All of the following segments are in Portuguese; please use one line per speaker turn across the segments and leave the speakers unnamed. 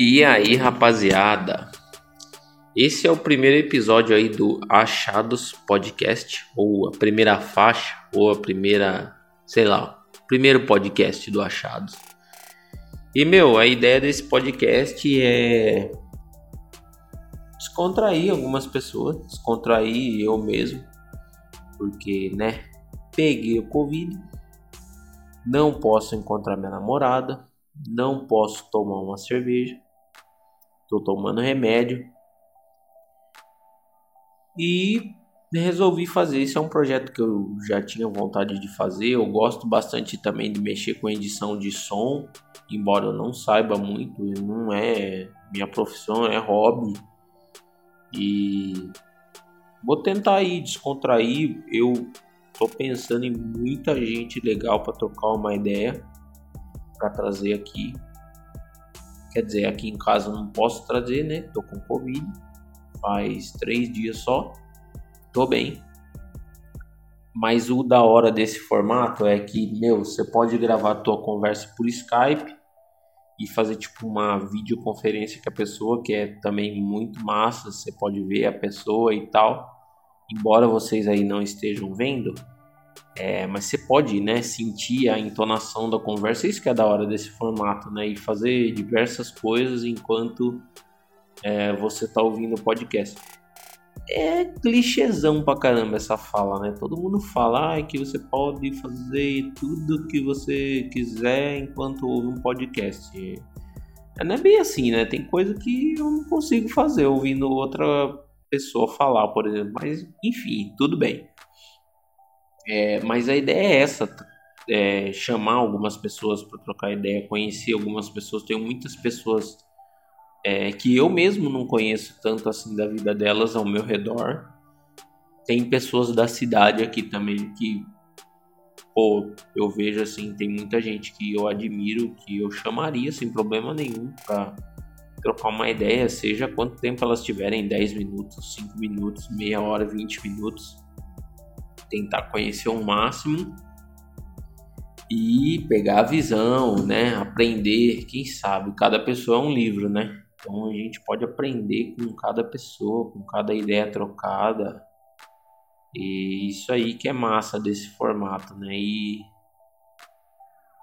E aí, rapaziada? Esse é o primeiro episódio aí do Achados Podcast, ou a primeira faixa, ou a primeira, sei lá, primeiro podcast do Achados. E meu, a ideia desse podcast é descontrair algumas pessoas, descontrair eu mesmo, porque, né, peguei o Covid, não posso encontrar minha namorada, não posso tomar uma cerveja, estou tomando remédio e resolvi fazer. Esse é um projeto que eu já tinha vontade de fazer. Eu gosto bastante também de mexer com edição de som, embora eu não saiba muito, não é minha profissão, é hobby. E vou tentar aí descontrair. Eu tô pensando em muita gente legal para trocar uma ideia para trazer aqui. Quer dizer, aqui em casa não posso trazer, né? Tô com Covid. Faz três dias só. Tô bem. Mas o da hora desse formato é que, meu, você pode gravar a tua conversa por Skype e fazer tipo uma videoconferência com a pessoa, que é também muito massa, você pode ver a pessoa e tal. Embora vocês aí não estejam vendo, é, mas você pode, né, sentir a entonação da conversa, isso que é da hora desse formato, né, e fazer diversas coisas enquanto é, você está ouvindo o podcast. É clichêzão pra caramba essa fala, né? Todo mundo fala ah, que você pode fazer tudo que você quiser enquanto ouve um podcast. É, não é bem assim, né? Tem coisa que eu não consigo fazer ouvindo outra pessoa falar, por exemplo. Mas, enfim, tudo bem. É, mas a ideia é essa, é, chamar algumas pessoas para trocar ideia, conhecer algumas pessoas. Tenho muitas pessoas é, que eu mesmo não conheço tanto assim da vida delas ao meu redor. Tem pessoas da cidade aqui também que, pô, eu vejo assim, tem muita gente que eu admiro, que eu chamaria sem problema nenhum para trocar uma ideia, seja quanto tempo elas tiverem, 10 minutos, 5 minutos, meia hora, 20 minutos tentar conhecer o máximo e pegar a visão, né? Aprender, quem sabe, cada pessoa é um livro, né? Então a gente pode aprender com cada pessoa, com cada ideia trocada. E isso aí que é massa desse formato, né? E,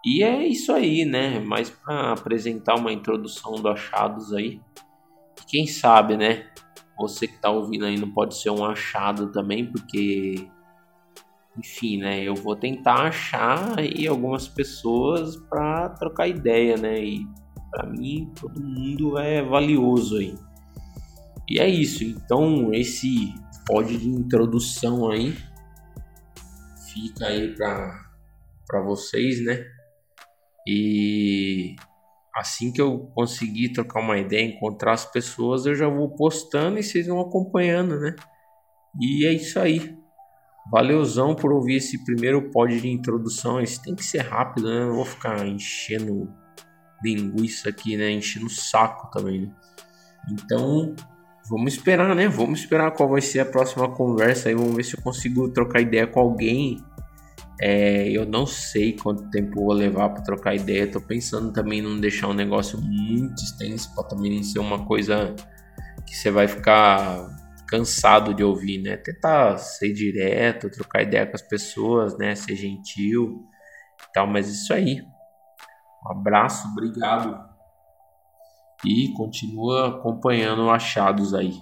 e é isso aí, né? Mais para apresentar uma introdução do Achados aí. Quem sabe, né? Você que tá ouvindo aí não pode ser um achado também, porque enfim, né? Eu vou tentar achar aí algumas pessoas para trocar ideia, né? E para mim todo mundo é valioso aí. E é isso. Então esse pódio de introdução aí fica aí para para vocês, né? E assim que eu conseguir trocar uma ideia, encontrar as pessoas, eu já vou postando e vocês vão acompanhando, né? E é isso aí. Valeuzão por ouvir esse primeiro pod de introdução. Esse tem que ser rápido, né? Não vou ficar enchendo linguiça aqui, né? Enchendo o saco também, né? Então, vamos esperar, né? Vamos esperar qual vai ser a próxima conversa aí. Vamos ver se eu consigo trocar ideia com alguém. É, eu não sei quanto tempo vou levar para trocar ideia. Tô pensando também em não deixar um negócio muito extenso para também ser uma coisa que você vai ficar cansado de ouvir, né? Tentar ser direto, trocar ideia com as pessoas, né? Ser gentil e tal, mas isso aí. Um abraço, obrigado. E continua acompanhando achados aí.